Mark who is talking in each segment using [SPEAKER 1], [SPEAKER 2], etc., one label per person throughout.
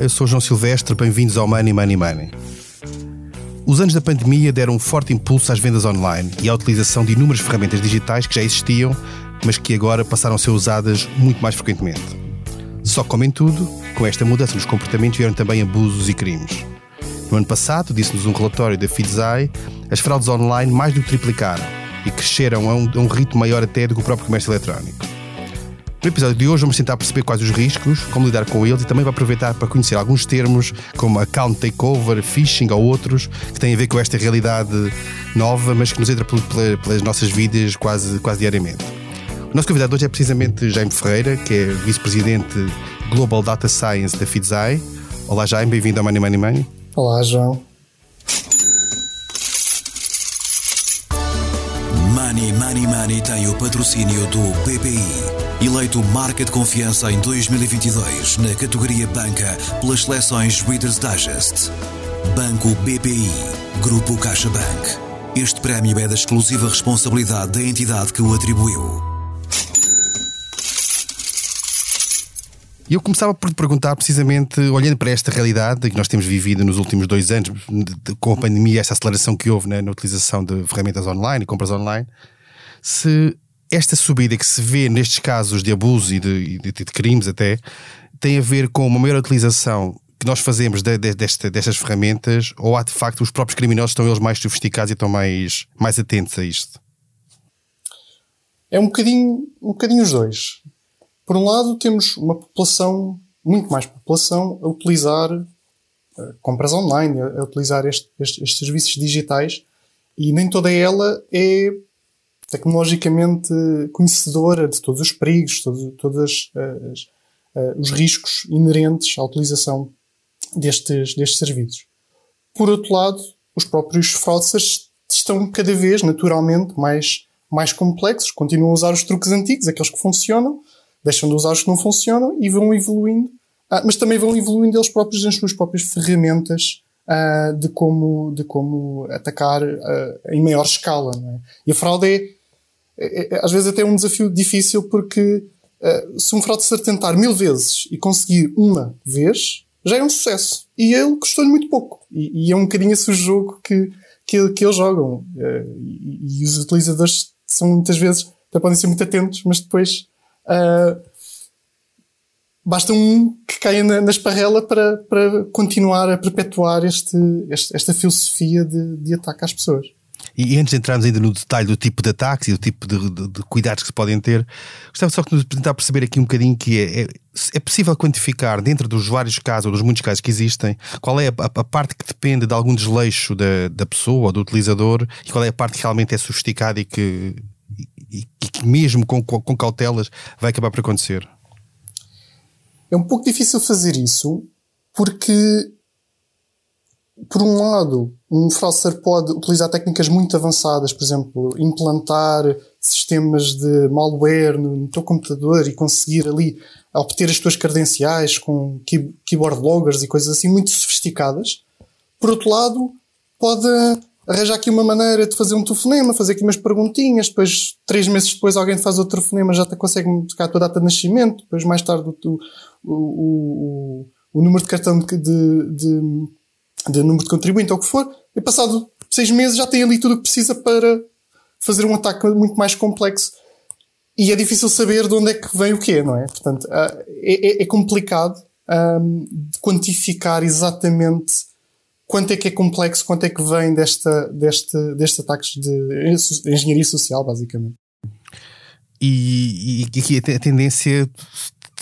[SPEAKER 1] Eu sou João Silvestre, bem-vindos ao Money Money Money. Os anos da pandemia deram um forte impulso às vendas online e à utilização de inúmeras ferramentas digitais que já existiam, mas que agora passaram a ser usadas muito mais frequentemente. Só como em tudo, com esta mudança nos comportamentos vieram também abusos e crimes. No ano passado, disse-nos um relatório da Fidzai, as fraudes online mais do que triplicaram e cresceram a um, a um ritmo maior até do que o próprio comércio eletrónico. No episódio de hoje vamos tentar perceber quais os riscos, como lidar com eles e também vou aproveitar para conhecer alguns termos como account takeover, phishing ou outros que têm a ver com esta realidade nova, mas que nos entra pelas nossas vidas quase, quase diariamente. O nosso convidado hoje é precisamente Jaime Ferreira, que é vice-presidente Global Data Science da Fidzai. Olá Jaime, bem-vindo ao Money Money Money.
[SPEAKER 2] Olá João.
[SPEAKER 3] Money Money Money tem o patrocínio do BPI. Eleito marca de confiança em 2022 na categoria Banca pelas seleções Reader's Digest. Banco BPI, Grupo CaixaBank. Este prémio é da exclusiva responsabilidade da entidade que o atribuiu.
[SPEAKER 1] Eu começava por te perguntar, precisamente, olhando para esta realidade que nós temos vivido nos últimos dois anos, com a pandemia, essa aceleração que houve né, na utilização de ferramentas online e compras online, se esta subida que se vê nestes casos de abuso e de, de, de crimes até tem a ver com uma maior utilização que nós fazemos de, de, desta, destas ferramentas ou há de facto os próprios criminosos estão eles mais sofisticados e estão mais, mais atentos a isto?
[SPEAKER 2] É um bocadinho, um bocadinho os dois. Por um lado, temos uma população, muito mais população, a utilizar uh, compras online, a, a utilizar este, este, estes serviços digitais e nem toda ela é tecnologicamente conhecedora de todos os perigos, todos, todos as, uh, os riscos inerentes à utilização destes, destes serviços. Por outro lado, os próprios fraudsters estão cada vez, naturalmente, mais, mais complexos, continuam a usar os truques antigos, aqueles que funcionam, deixam de usar os que não funcionam e vão evoluindo, uh, mas também vão evoluindo eles próprios nas suas próprias ferramentas uh, de, como, de como atacar uh, em maior escala. É? E a fraude é, é, é, às vezes até é um desafio difícil porque uh, se um fraudster tentar mil vezes e conseguir uma vez, já é um sucesso. E ele custou-lhe muito pouco. E, e, é um bocadinho esse o jogo que, que, que eles jogam. Uh, e, e, os utilizadores são muitas vezes, até podem ser muito atentos, mas depois uh, basta um que caia na, na esparrela para, para continuar a perpetuar este, este, esta filosofia de, de ataque às pessoas.
[SPEAKER 1] E antes de entrarmos ainda no detalhe do tipo de ataques e do tipo de, de, de cuidados que se podem ter, gostava só de tentar perceber aqui um bocadinho que é, é, é, possível quantificar, dentro dos vários casos ou dos muitos casos que existem, qual é a, a, parte que depende de algum desleixo da, da pessoa ou do utilizador e qual é a parte que realmente é sofisticada e que, e, e que mesmo com, com cautelas vai acabar por acontecer?
[SPEAKER 2] É um pouco difícil fazer isso porque por um lado, um fraudster pode utilizar técnicas muito avançadas, por exemplo, implantar sistemas de malware no teu computador e conseguir ali obter as tuas credenciais com keyboard loggers e coisas assim muito sofisticadas. Por outro lado, pode arranjar aqui uma maneira de fazer um telefonema, fazer aqui umas perguntinhas, depois, três meses depois, alguém te faz outro telefonema, já te consegue buscar a tua data de nascimento, depois, mais tarde, o, o, o, o número de cartão de, de de número de contribuinte ou o que for, e passado seis meses já tem ali tudo o que precisa para fazer um ataque muito mais complexo. E é difícil saber de onde é que vem o quê, não é? Portanto, ah, é, é, é complicado um, de quantificar exatamente quanto é que é complexo, quanto é que vem desta, deste, destes ataques de engenharia social, basicamente.
[SPEAKER 1] E, e aqui a tendência,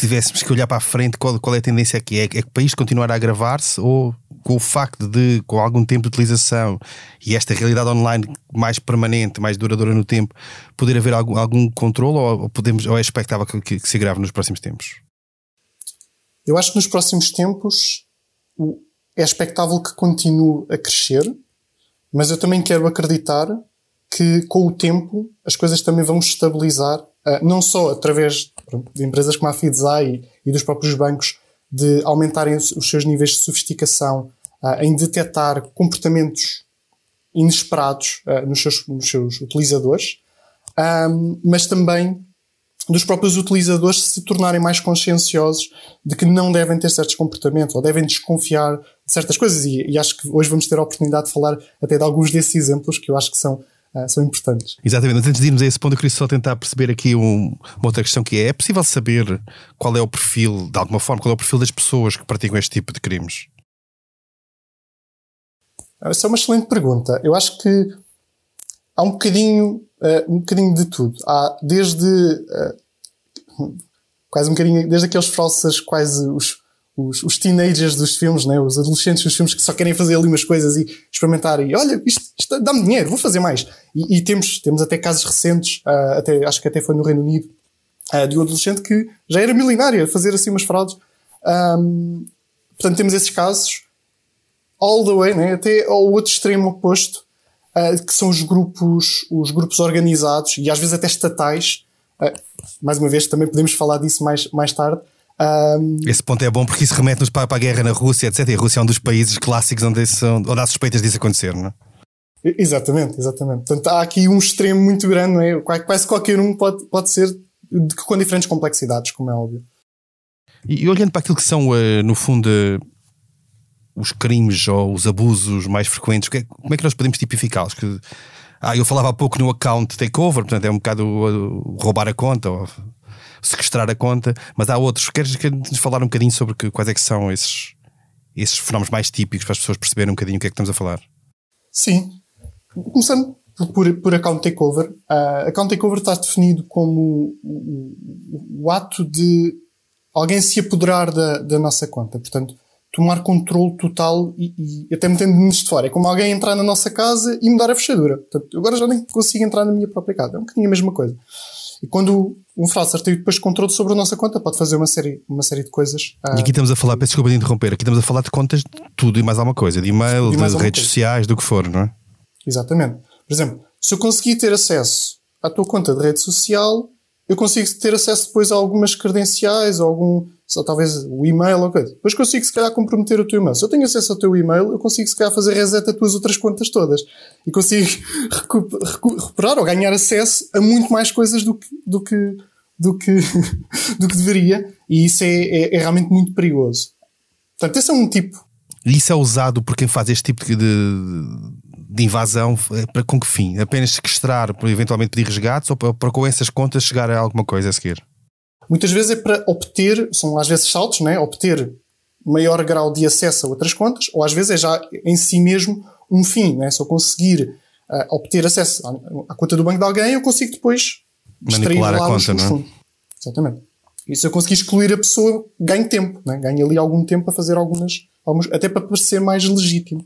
[SPEAKER 1] tivéssemos que olhar para a frente, qual, qual é a tendência aqui? É, é que o país continuar a agravar-se ou com o facto de, com algum tempo de utilização e esta realidade online mais permanente, mais duradoura no tempo, poder haver algum, algum controle ou, podemos, ou é expectável que, que, que se agrave nos próximos tempos?
[SPEAKER 2] Eu acho que nos próximos tempos é expectável que continue a crescer, mas eu também quero acreditar que com o tempo as coisas também vão estabilizar, não só através de empresas como a Fidzai e dos próprios bancos de aumentarem os seus níveis de sofisticação uh, em detectar comportamentos inesperados uh, nos, seus, nos, seus, utilizadores, um, mas também dos próprios utilizadores se tornarem mais conscienciosos de que não devem ter certos comportamentos ou devem desconfiar de certas coisas. E, e acho que hoje vamos ter a oportunidade de falar até de alguns desses exemplos que eu acho que são uh, são importantes.
[SPEAKER 1] Exatamente, mas antes de irmos a esse ponto, eu queria só tentar perceber aqui um, uma outra questão que é: é possível saber qual é o perfil, de alguma forma, qual é o perfil das pessoas que praticam este tipo de crimes?
[SPEAKER 2] Essa é uma excelente pergunta. Eu acho que há um bocadinho, uh, um bocadinho de tudo. Há desde uh, quase um bocadinho, desde aqueles falsas quase os, os, os, teenagers dos filmes, né? os adolescentes dos filmes que só querem fazer ali umas coisas e experimentar e olha, isto, isto dá-me dinheiro, vou fazer mais. E, e, temos, temos até casos recentes, uh, até, acho que até foi no Reino Unido, uh, de um adolescente que já era milionário a fazer assim umas fraudes. Um, portanto, temos esses casos all the way, né? até ao outro extremo oposto, uh, que são os grupos, os grupos organizados e às vezes até estatais. mais uma vez, também podemos falar disso mais, mais tarde
[SPEAKER 1] um... Esse ponto é bom porque isso remete-nos para, para, a guerra na Rússia, etc. E a Rússia é um dos países clássicos onde, são, onde há suspeitas disso acontecer, não é?
[SPEAKER 2] Exatamente, exatamente. Portanto, há aqui um extremo muito grande, não é? Quase qualquer um pode, pode ser com diferentes complexidades, como é óbvio.
[SPEAKER 1] E, olhando para aquilo que são, uh, no fundo, uh, os crimes ou os abusos mais frequentes, que é, como é que nós podemos tipificá-los? Que, ah, eu falava há pouco no account takeover, portanto é um bocado uh, roubar a conta ou sequestrar a conta, mas há outros. Queres, nos falar um bocadinho sobre que, quais é que são esses, esses fenómenos mais típicos para as pessoas perceberem um bocadinho o que é que estamos a falar?
[SPEAKER 2] Sim. Começando por, por account takeover. Uh, account takeover está definido como o, o, o, ato de alguém se apoderar da, da nossa conta. Portanto, tomar controle total e, e até metendo-nos de fora. É como alguém entrar na nossa casa e mudar a fechadura. Portanto, agora já nem consigo entrar na minha própria casa. É um bocadinho a mesma coisa. E quando um fraudster tem depois controle sobre a nossa conta, pode fazer uma série, uma série de coisas.
[SPEAKER 1] E aqui estamos a falar, peço desculpa de interromper, aqui estamos a falar de contas de tudo e mais alguma coisa, de e-mail, de, de redes coisa. sociais, do que for, não é?
[SPEAKER 2] Exatamente. Por exemplo, se eu conseguir ter acesso à tua conta de rede social, eu consigo ter acesso depois a algumas credenciais, ou algum, só talvez o e-mail ou coisa. Depois consigo se calhar comprometer o teu e-mail. Se eu tenho acesso ao teu e-mail, eu consigo se calhar fazer reset a tuas outras contas todas. E consigo recuperar ou ganhar acesso a muito mais coisas do que, do que, do que, do que deveria. E isso é, é, é realmente muito perigoso. Portanto, esse é um tipo.
[SPEAKER 1] E isso é usado por quem faz este tipo de, de invasão é para com que fim? Apenas sequestrar eventualmente pedir resgates ou para, para com essas contas chegar a alguma coisa a seguir?
[SPEAKER 2] Muitas vezes é para obter, são às vezes saltos, né? obter maior grau de acesso a outras contas, ou às vezes é já em si mesmo um fim. Né? Se eu conseguir uh, obter acesso à, à, conta do banco de alguém, eu consigo depois
[SPEAKER 1] manipular a conta, não é?
[SPEAKER 2] Exatamente. E se eu conseguir excluir a pessoa, ganho tempo, né? ganho ali algum tempo para fazer algumas, algumas até para parecer mais legítimo.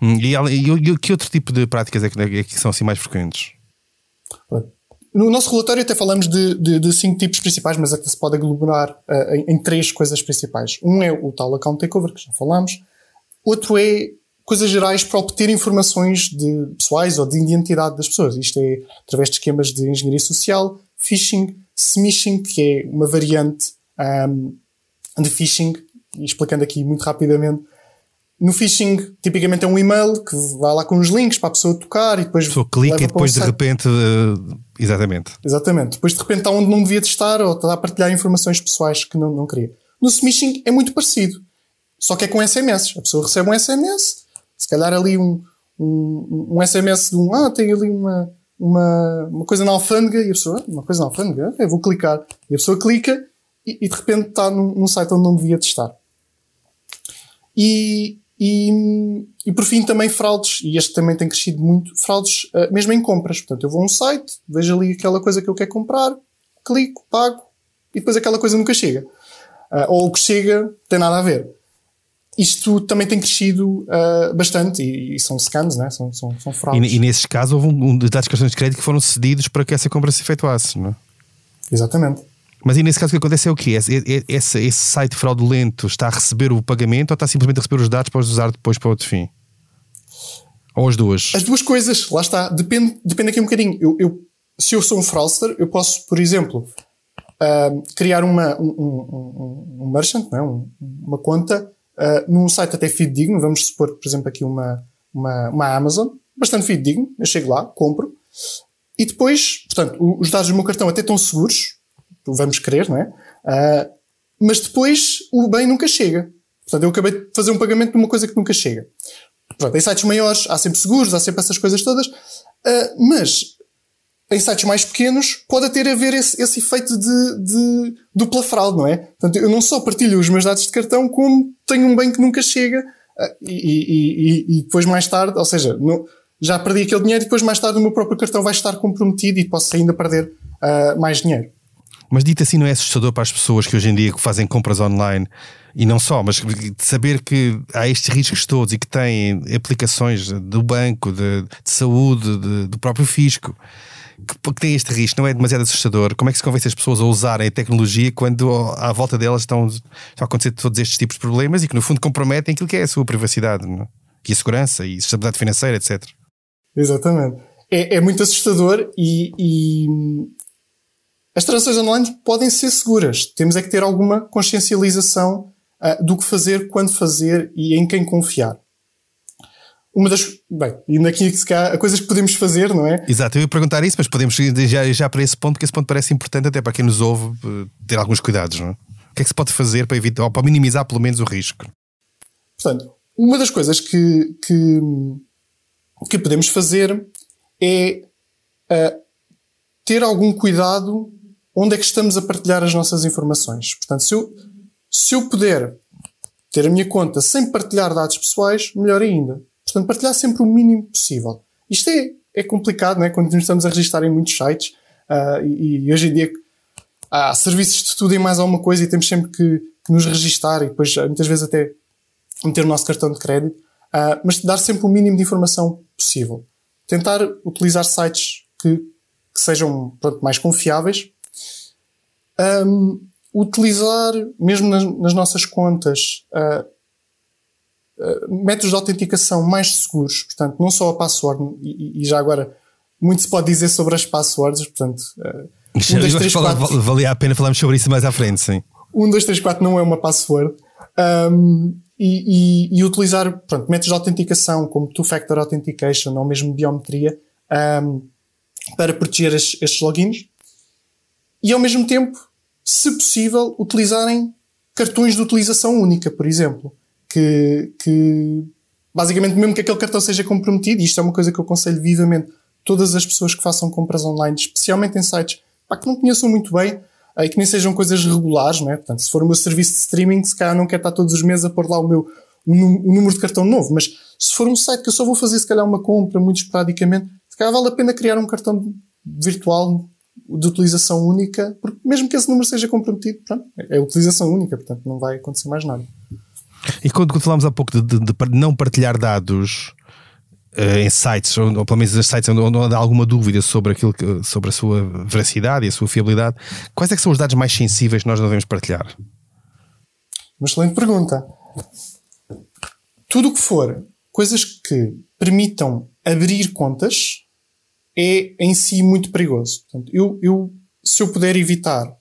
[SPEAKER 1] Hum, e, e, e, que outro tipo de práticas é que, é que são assim mais frequentes?
[SPEAKER 2] No nosso relatório até falamos de, de, de, cinco tipos principais, mas até se pode aglomerar uh, em, em, três coisas principais. Um é o tal account takeover, que já falamos. Outro é coisas gerais para obter informações de pessoais ou de identidade das pessoas. Isto é através de esquemas de engenharia social, phishing, smishing, que é uma variante um, de phishing, explicando aqui muito rapidamente, no phishing, tipicamente é um e-mail que vai lá com os links para a pessoa tocar e depois. A
[SPEAKER 1] pessoa clica e depois de repente. Uh, exatamente.
[SPEAKER 2] Exatamente. Depois de repente está onde não devia estar ou está a partilhar informações pessoais que não, não queria. No smishing é muito parecido. Só que é com SMS. A pessoa recebe um SMS, se calhar ali um, um, um SMS de um. Ah, tem ali uma, uma, uma coisa na alfândega e a pessoa. Uma coisa na alfândega? Ok, vou clicar. E a pessoa clica e, e de repente está num, num site onde não devia estar. E, e, e por fim também fraudes, e este também tem crescido muito, fraudes uh, mesmo em compras. Portanto, eu vou a um site, vejo ali aquela coisa que eu quero comprar, clico, pago, e depois aquela coisa nunca chega. Uh, ou o que chega tem nada a ver. Isto também tem crescido uh, bastante e, e, são scams, né? são, são, são fraudes.
[SPEAKER 1] E, e nesses casos houve um, um dados de cartões de crédito que foram cedidos para que essa compra se efetuasse, não é?
[SPEAKER 2] Exatamente.
[SPEAKER 1] Mas aí nesse caso o que acontece é o quê? Esse, esse, site fraudulento está a receber o pagamento ou está simplesmente a receber os dados para os usar depois para outro fim? Ou as duas?
[SPEAKER 2] As duas coisas, lá está. Depende, depende aqui um bocadinho. Eu, eu se eu sou um fraudster, eu posso, por exemplo, uh, criar uma, um, um, um merchant, não é? Um, uma conta uh, num site até fidedigno. Vamos supor, por exemplo, aqui uma, uma, uma Amazon, bastante fidedigno. Eu chego lá, compro. E depois, portanto, os dados do meu cartão até estão seguros, vamos querer, não é? Uh, mas depois o bem nunca chega. Portanto, eu acabei de fazer um pagamento de uma coisa que nunca chega. Pronto, em sites maiores há sempre seguros, há sempre essas coisas todas, uh, mas em sites mais pequenos pode ter a ver esse, esse efeito de, de, dupla fraude, não é? Portanto, eu não só partilho os meus dados de cartão, como tenho um bem que nunca chega uh, e, e, e, depois mais tarde, ou seja, no, já perdi aquele dinheiro e depois mais tarde o meu próprio cartão vai estar comprometido e posso ainda perder uh, mais dinheiro.
[SPEAKER 1] Mas dito assim, não é assustador para as pessoas que hoje em dia fazem compras online e não só, mas saber que há estes riscos todos e que têm aplicações do banco, de, de saúde, de, do próprio fisco, que, que têm este risco, não é demasiado assustador? Como é que se convence as pessoas a usarem a tecnologia quando à volta delas estão, estão a acontecer todos estes tipos de problemas e que no fundo comprometem aquilo que é a sua privacidade não? É? e a segurança e a estabilidade financeira, etc.
[SPEAKER 2] Exatamente. É, é muito assustador e, e, as transações online podem ser seguras. Temos é que ter alguma consciencialização uh, do que fazer, quando fazer e em quem confiar. Uma das. Bem, e aqui há coisas que podemos fazer, não é?
[SPEAKER 1] Exato, eu ia perguntar isso, mas podemos ir já, já para esse ponto, porque esse ponto parece importante até para quem nos ouve eh, ter alguns cuidados, não é? O que é que se pode fazer para evitar, ou para minimizar pelo menos o risco?
[SPEAKER 2] Portanto, uma das coisas que, que, que podemos fazer é uh, ter algum cuidado onde é que estamos a partilhar as nossas informações. Portanto, se eu, se eu puder ter a minha conta sem partilhar dados pessoais, melhor ainda. Portanto, partilhar sempre o mínimo possível. Isto é, é complicado, né? quando estamos a registrar em muitos sites uh, e, e, hoje em dia há serviços de tudo e mais alguma coisa e temos sempre que, que nos registar e depois muitas vezes até meter o nosso cartão de crédito, uh, mas dar sempre o mínimo de informação possível. Tentar utilizar sites que, que sejam pronto, mais confiáveis um, utilizar, mesmo nas, nas nossas contas, uh, uh, métodos de autenticação mais seguros, portanto, não só a password, e, e, já agora muito se pode dizer sobre as passwords, portanto, uh,
[SPEAKER 1] um, dois, três, quatro, valia a pena falarmos sobre isso mais à frente, sim.
[SPEAKER 2] 1, 2, 3, 4 não é uma password. Um, e, e, e, utilizar pronto, métodos de autenticação como Two-Factor Authentication ou mesmo biometria um, para proteger estes, estes logins. E ao mesmo tempo se possível, utilizarem cartões de utilização única, por exemplo. Que, que basicamente, mesmo que aquele cartão seja comprometido, e isto é uma coisa que eu aconselho vivamente todas as pessoas que façam compras online, especialmente em sites pá, que não conheçam muito bem e que nem sejam coisas regulares, não é? Portanto, se for o meu serviço de streaming, se calhar não quero estar todos os meses a pôr lá o meu o número de cartão novo, mas se for um site que eu só vou fazer se calhar uma compra muito esporadicamente, se calhar vale a pena criar um cartão virtual de utilização única, porque mesmo que esse número seja comprometido, pronto, é utilização única, portanto não vai acontecer mais nada.
[SPEAKER 1] E quando, falámos há pouco de, de, de não partilhar dados uh, em sites, ou, ou pelo menos em sites onde, onde, há alguma dúvida sobre, aquilo que, sobre a sua veracidade e a sua fiabilidade, quais é que são os dados mais sensíveis que nós não devemos partilhar?
[SPEAKER 2] Uma excelente pergunta. Tudo o que for coisas que permitam abrir contas é em si muito perigoso. Portanto, eu, eu, se eu puder evitar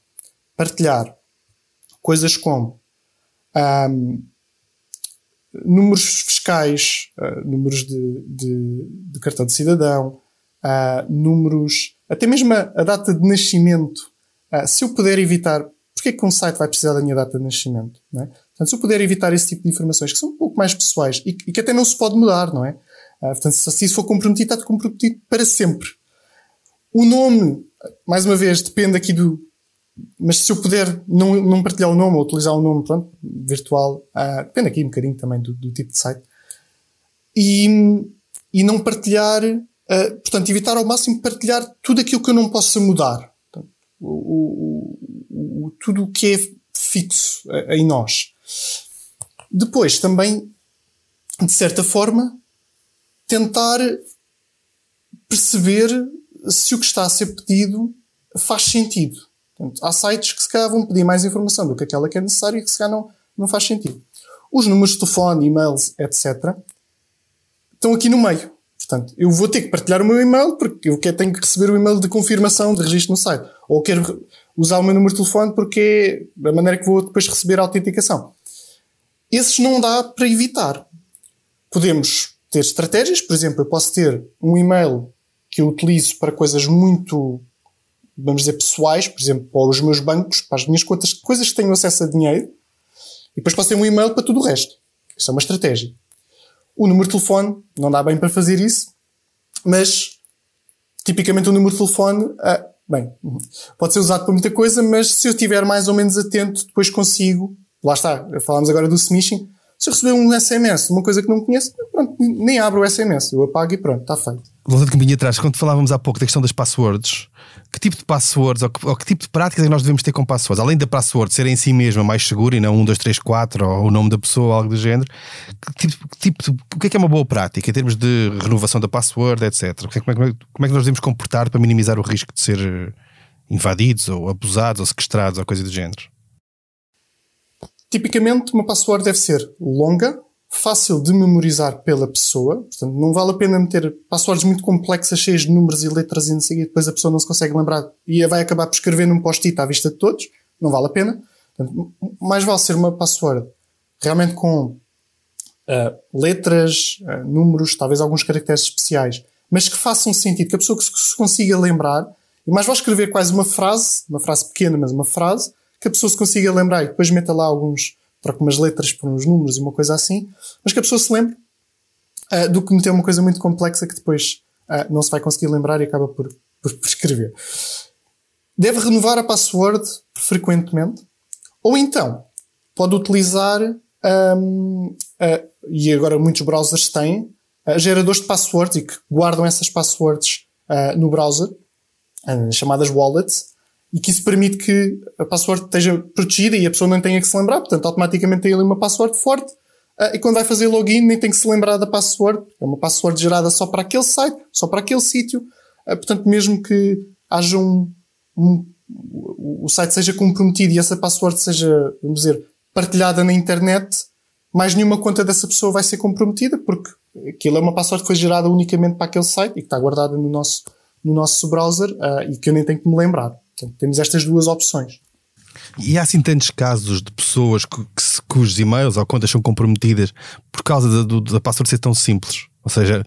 [SPEAKER 2] partilhar coisas como um, números fiscais, uh, números de, de, de, cartão de cidadão, uh, números, até mesmo a, a data de nascimento, uh, se eu puder evitar, porque é que um site vai precisar da minha data de nascimento? Não é? Portanto, se eu puder evitar esse tipo de informações que são um pouco mais pessoais e, e que até não se pode mudar, não é? Uh, portanto, se isso for comprometido, está comprometido para sempre. O nome, mais uma vez, depende aqui do. Mas se eu puder não, não partilhar o nome ou utilizar o nome pronto, virtual, uh, depende aqui um bocadinho também do, do tipo de site. E, e não partilhar, uh, portanto, evitar ao máximo partilhar tudo aquilo que eu não possa mudar. Portanto, o, o, o, tudo o que é fixo em nós. Depois, também, de certa forma, tentar perceber se o que está a ser pedido faz sentido. Portanto, há sites que se calhar vão pedir mais informação do que aquela que é necessária e que se calhar não, não faz sentido. Os números de telefone, e-mails, etc. estão aqui no meio. Portanto, eu vou ter que partilhar o meu e-mail porque eu tenho que receber o e-mail de confirmação de registro no site. Ou quero usar o meu número de telefone porque é a maneira que vou depois receber a autenticação. Esses não dá para evitar. Podemos ter estratégias, por exemplo, eu posso ter um e-mail que eu utilizo para coisas muito vamos dizer, pessoais, por exemplo, para os meus bancos, para as minhas contas, coisas que tenho acesso a dinheiro, e depois posso ter um e-mail para tudo o resto. Isso é uma estratégia. O número de telefone, não dá bem para fazer isso, mas tipicamente o número de telefone, ah, bem, pode ser usado para muita coisa, mas se eu estiver mais ou menos atento, depois consigo, lá está, falámos agora do smishing, se eu receber um SMS uma coisa que não conheço, pronto, nem abro o SMS, eu apago e pronto, está feito.
[SPEAKER 1] Voltando um caminho atrás, quando falávamos há pouco da questão das passwords, que tipo de passwords ou que, ou que, tipo de práticas é que nós devemos ter com passwords? Além da password ser em si mesma mais segura e não 1, 2, 3, 4 ou o nome da pessoa algo do género, que tipo, tipo, o que é que é uma boa prática em termos de renovação da password, etc? Como é, como é, como é que nós devemos comportar para minimizar o risco de ser invadidos ou abusados ou sequestrados ou coisa do género?
[SPEAKER 2] Tipicamente, uma password deve ser longa, fácil de memorizar pela pessoa. Portanto, não vale a pena meter passwords muito complexas, cheias de números e letras e e depois a pessoa não se consegue lembrar e vai acabar por escrever num post-it à vista de todos. Não vale a pena. Portanto, mais vale ser uma password realmente com uh, letras, uh, números, talvez alguns caracteres especiais, mas que façam sentido, que a pessoa que se consiga lembrar, e mais vale escrever quase uma frase, uma frase pequena, mas uma frase, que a pessoa se consiga lembrar e depois meta lá alguns, troca umas letras por uns números e uma coisa assim, mas que a pessoa se lembre uh, do que meter uma coisa muito complexa que depois uh, não se vai conseguir lembrar e acaba por, por, por escrever. Deve renovar a password frequentemente, ou então pode utilizar, um, uh, e agora muitos browsers têm, geradores de passwords e que guardam essas passwords no browser, chamadas wallets, e que isso permite que a password esteja protegida e a pessoa não tenha que se lembrar, portanto, automaticamente tem ali uma password forte. Uh, e quando vai fazer login, nem tem que se lembrar da password. É uma password gerada só para aquele site, só para aquele sítio. Uh, portanto, mesmo que haja um, um, o site seja comprometido e essa password seja, vamos dizer, partilhada na internet, mais nenhuma conta dessa pessoa vai ser comprometida, porque aquilo é uma password que foi gerada unicamente para aquele site e que está guardada no nosso, no nosso browser uh, e que eu nem tenho que me lembrar. Portanto, temos estas duas opções.
[SPEAKER 1] E há assim tantos casos de pessoas que, que, cujos e-mails ou contas são comprometidas por causa da, da password ser tão simples. Ou seja,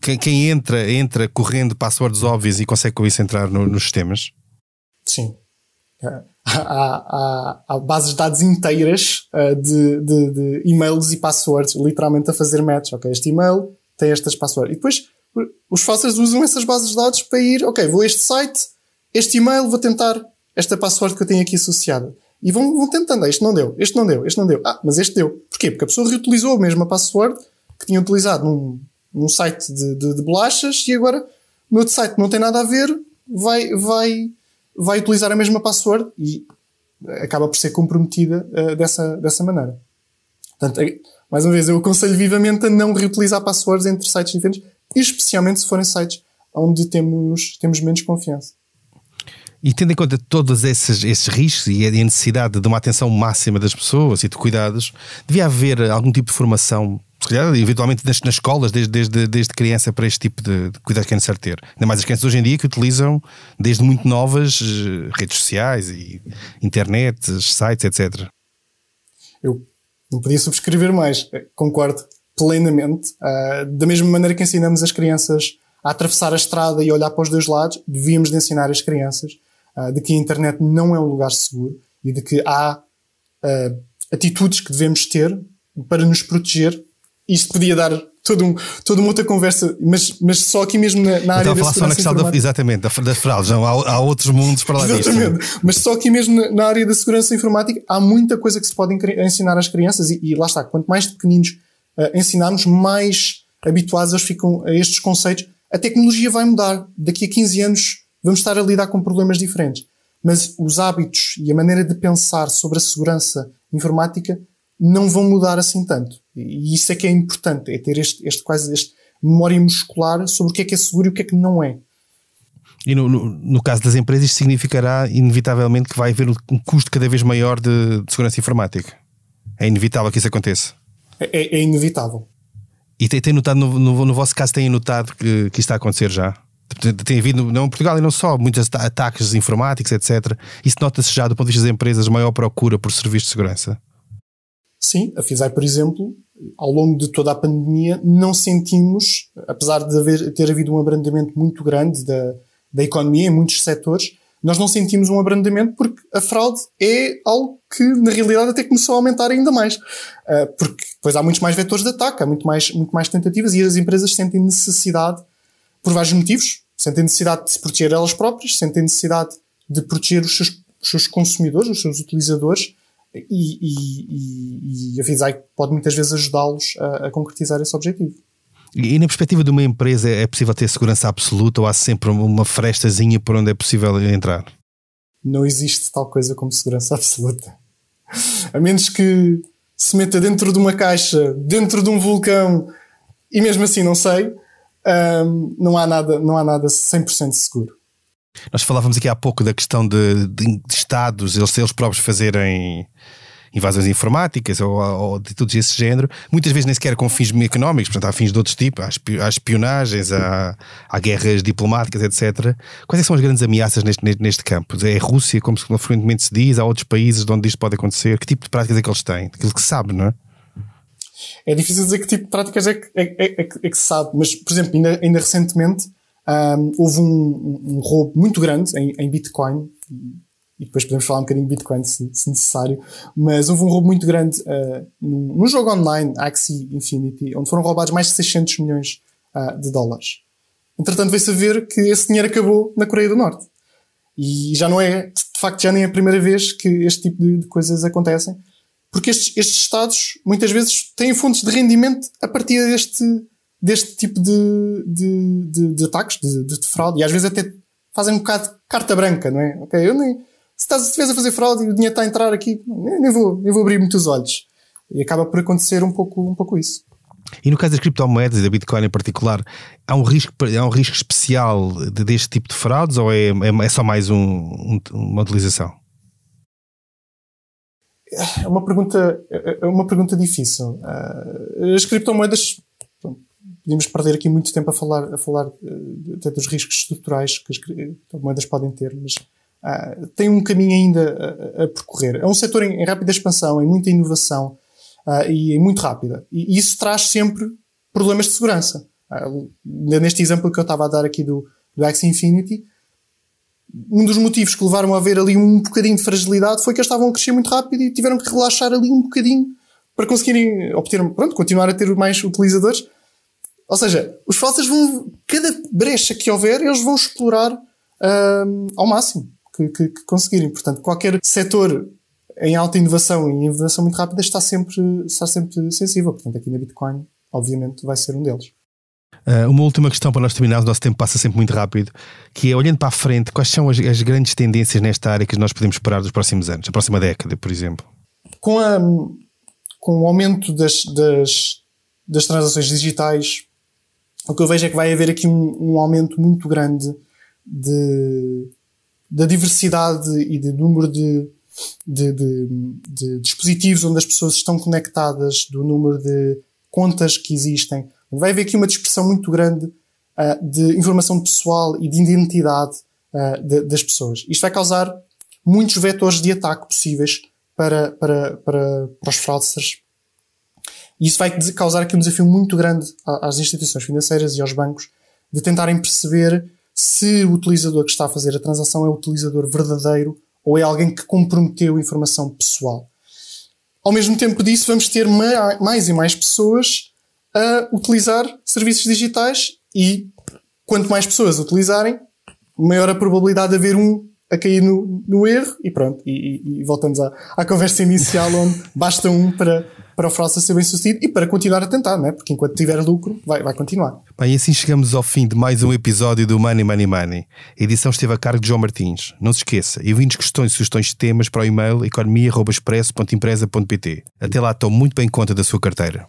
[SPEAKER 1] quem, quem, entra, entra correndo passwords óbvias e consegue com isso entrar no, nos sistemas?
[SPEAKER 2] Sim. Há, há, há, bases de dados inteiras uh, de, de, de, e-mails e passwords, literalmente a fazer match. Ok, este e-mail tem estas passwords. E depois os falsers usam essas bases de dados para ir, ok, vou a este site, este e-mail, vou tentar esta password que eu tenho aqui associada. E vão, vão tentando. Ah, este não deu, este não deu, este não deu. Ah, mas este deu. Porquê? Porque a pessoa reutilizou a mesma password que tinha utilizado num, num site de, de, de bolachas e agora no outro site não tem nada a ver, vai, vai, vai utilizar a mesma password e acaba por ser comprometida uh, dessa, dessa maneira. Portanto, é, mais uma vez, eu aconselho vivamente a não reutilizar passwords entre sites diferentes, especialmente se forem sites onde temos, temos menos confiança.
[SPEAKER 1] E tendo em conta todos esses, esses riscos e a necessidade de uma atenção máxima das pessoas e de cuidados, devia haver algum tipo de formação, se calhar, eventualmente nas, nas escolas, desde, desde, desde criança, para este tipo de, de cuidados que é necessário ter. Ainda mais as crianças hoje em dia que utilizam, desde muito novas, eh, redes sociais e internet, sites, etc.
[SPEAKER 2] Eu não podia subscrever mais. Eh, concordo plenamente. Uh, da mesma maneira que ensinamos as crianças a atravessar a estrada e olhar para os dois lados, devíamos de ensinar as crianças uh, de que a internet não é um lugar seguro e de que há uh, atitudes que devemos ter para nos proteger. Isto podia dar todo um, toda uma outra conversa, mas, mas só aqui mesmo na, na área da segurança informática.
[SPEAKER 1] Da, exatamente, das fraudes, não, há, há, outros mundos para lá
[SPEAKER 2] exatamente. disso. Mas só aqui mesmo na, na, área da segurança informática há muita coisa que se pode ensinar às crianças e, e lá está, quanto mais pequeninos uh, ensinarmos, mais habituados eles ficam a estes conceitos. A tecnologia vai mudar. Daqui a 15 anos vamos estar a lidar com problemas diferentes. Mas os hábitos e a maneira de pensar sobre a segurança informática não vão mudar assim tanto. E isso é que é importante, é ter este, este quase este memória muscular sobre o que é que é seguro e o que é que não é.
[SPEAKER 1] E no, no, no, caso das empresas, isto significará inevitavelmente que vai haver um custo cada vez maior de, de segurança informática. É inevitável que isso aconteça.
[SPEAKER 2] É, é, é inevitável.
[SPEAKER 1] E tem, tem notado, no, no, vosso caso, têm notado que, que isto está a acontecer já? Tem havido, não em Portugal e não só, muitos ataques informáticos, etc. Isso nota-se já do ponto de vista das empresas, maior procura por serviços de segurança?
[SPEAKER 2] Sim, a FISAI, por exemplo, ao longo de toda a pandemia, não sentimos, apesar de haver, ter havido um abrandamento muito grande da, da economia em muitos setores, nós não sentimos um abrandamento porque a fraude é algo que, na realidade, até começou a aumentar ainda mais. Uh, porque depois há muitos mais vetores de ataque, há muito mais, muito mais tentativas e as empresas sentem necessidade, por vários motivos, sentem necessidade de se proteger elas próprias, sentem necessidade de proteger os seus, os seus consumidores, os seus utilizadores, e, e, e, e a Visai pode muitas vezes ajudá-los a, a concretizar esse objetivo.
[SPEAKER 1] E na perspectiva de uma empresa, é possível ter segurança absoluta ou há sempre uma frestazinha por onde é possível entrar?
[SPEAKER 2] Não existe tal coisa como segurança absoluta. A menos que se meta dentro de uma caixa, dentro de um vulcão, e mesmo assim não sei, um, não há nada, não há nada 100% seguro.
[SPEAKER 1] Nós falávamos aqui há pouco da questão de, de, de Estados, eles, eles próprios fazerem invasões informáticas ou, ou de tudo esse género, muitas vezes nem sequer com fins económicos, portanto, há fins de outros tipos, há espionagens, há, há guerras diplomáticas, etc. Quais é são as grandes ameaças neste, neste campo? É a Rússia, como frequentemente se diz, há outros países onde isto pode acontecer? Que tipo de práticas é que eles têm? Aquilo que se sabe, não é?
[SPEAKER 2] É difícil dizer que tipo de práticas é que, é, é, é, é que se sabe, mas, por exemplo, ainda, ainda recentemente um, houve um, um, roubo muito grande em, em Bitcoin, e depois podemos falar um bocadinho de Bitcoin se, se necessário, mas houve um roubo muito grande uh, num, num, jogo online, Axie Infinity, onde foram roubados mais de 600 milhões uh, de dólares. Entretanto, veio-se a ver que esse dinheiro acabou na Coreia do Norte. E já não é, de facto, já nem é a primeira vez que este tipo de, de coisas acontecem, porque estes, estes Estados muitas vezes têm fontes de rendimento a partir deste, deste tipo de, de, de, de ataques, de, de, fraude, e às vezes até fazem um bocado de carta branca, não é? Ok, eu nem, se estás a fazer fraude e o dinheiro está a entrar aqui, nem, vou, nem vou abrir muitos olhos. E acaba por acontecer um pouco, um pouco isso.
[SPEAKER 1] E no caso das criptomoedas e da Bitcoin em particular, há um risco, há um risco especial de, deste tipo de fraudes ou é, é, é só mais um, uma utilização?
[SPEAKER 2] É uma pergunta, é uma pergunta difícil. Uh, as criptomoedas, podemos perder aqui muito tempo a falar, a falar uh, até dos riscos estruturais que as criptomoedas podem ter, mas uh, tem um caminho ainda a, a, percorrer. É um setor em, em, rápida expansão, em muita inovação uh, e muito rápida. E, e, isso traz sempre problemas de segurança. Uh, neste exemplo que eu estava a dar aqui do, do Axie Infinity, um dos motivos que levaram a ver ali um bocadinho de fragilidade foi que eles estavam a crescer muito rápido e tiveram que relaxar ali um bocadinho para conseguirem obter, pronto, continuar a ter mais utilizadores. Ou seja, os falsos vão, cada brecha que houver, eles vão explorar uh, ao máximo que, que, que conseguirem. Portanto, qualquer setor em alta inovação e inovação muito rápida está sempre, está sempre sensível. Portanto, aqui na Bitcoin, obviamente, vai ser um deles.
[SPEAKER 1] Uh, uma última questão para nós terminarmos, o nosso tempo passa sempre muito rápido, que é, olhando para a frente, quais são as, as, grandes tendências nesta área que nós podemos esperar dos próximos anos, a próxima década, por exemplo?
[SPEAKER 2] Com, a, com o aumento das, das, das transações digitais, o que eu vejo é que vai haver aqui um, um aumento muito grande de, da diversidade e do número de, de, de, de, dispositivos onde as pessoas estão conectadas, do número de contas que existem. Vai haver aqui uma dispersão muito grande uh, de informação pessoal e de identidade uh, de, das pessoas. Isto vai causar muitos vetores de ataque possíveis para, para, para, para os fraudsters. E isso vai causar aqui um desafio muito grande às instituições financeiras e aos bancos de tentarem perceber se o utilizador que está a fazer a transação é o utilizador verdadeiro ou é alguém que comprometeu informação pessoal. Ao mesmo tempo disso, vamos ter mais e mais pessoas a utilizar serviços digitais e quanto mais pessoas utilizarem, maior a probabilidade de haver um a cair no, no erro e pronto. E, e, voltamos à, à, conversa inicial onde basta um para, para o Frost ser bem sucedido e para continuar a tentar, né? porque enquanto tiver lucro, vai, vai continuar.
[SPEAKER 1] Bem, e assim chegamos ao fim de mais um episódio do Money Money Money. A edição esteve a cargo de João Martins. Não se esqueça, enviem-nos questões e sugestões de temas para o e-mail economia.expresso.empresa.pt. Até lá, estou muito bem conta da sua carteira.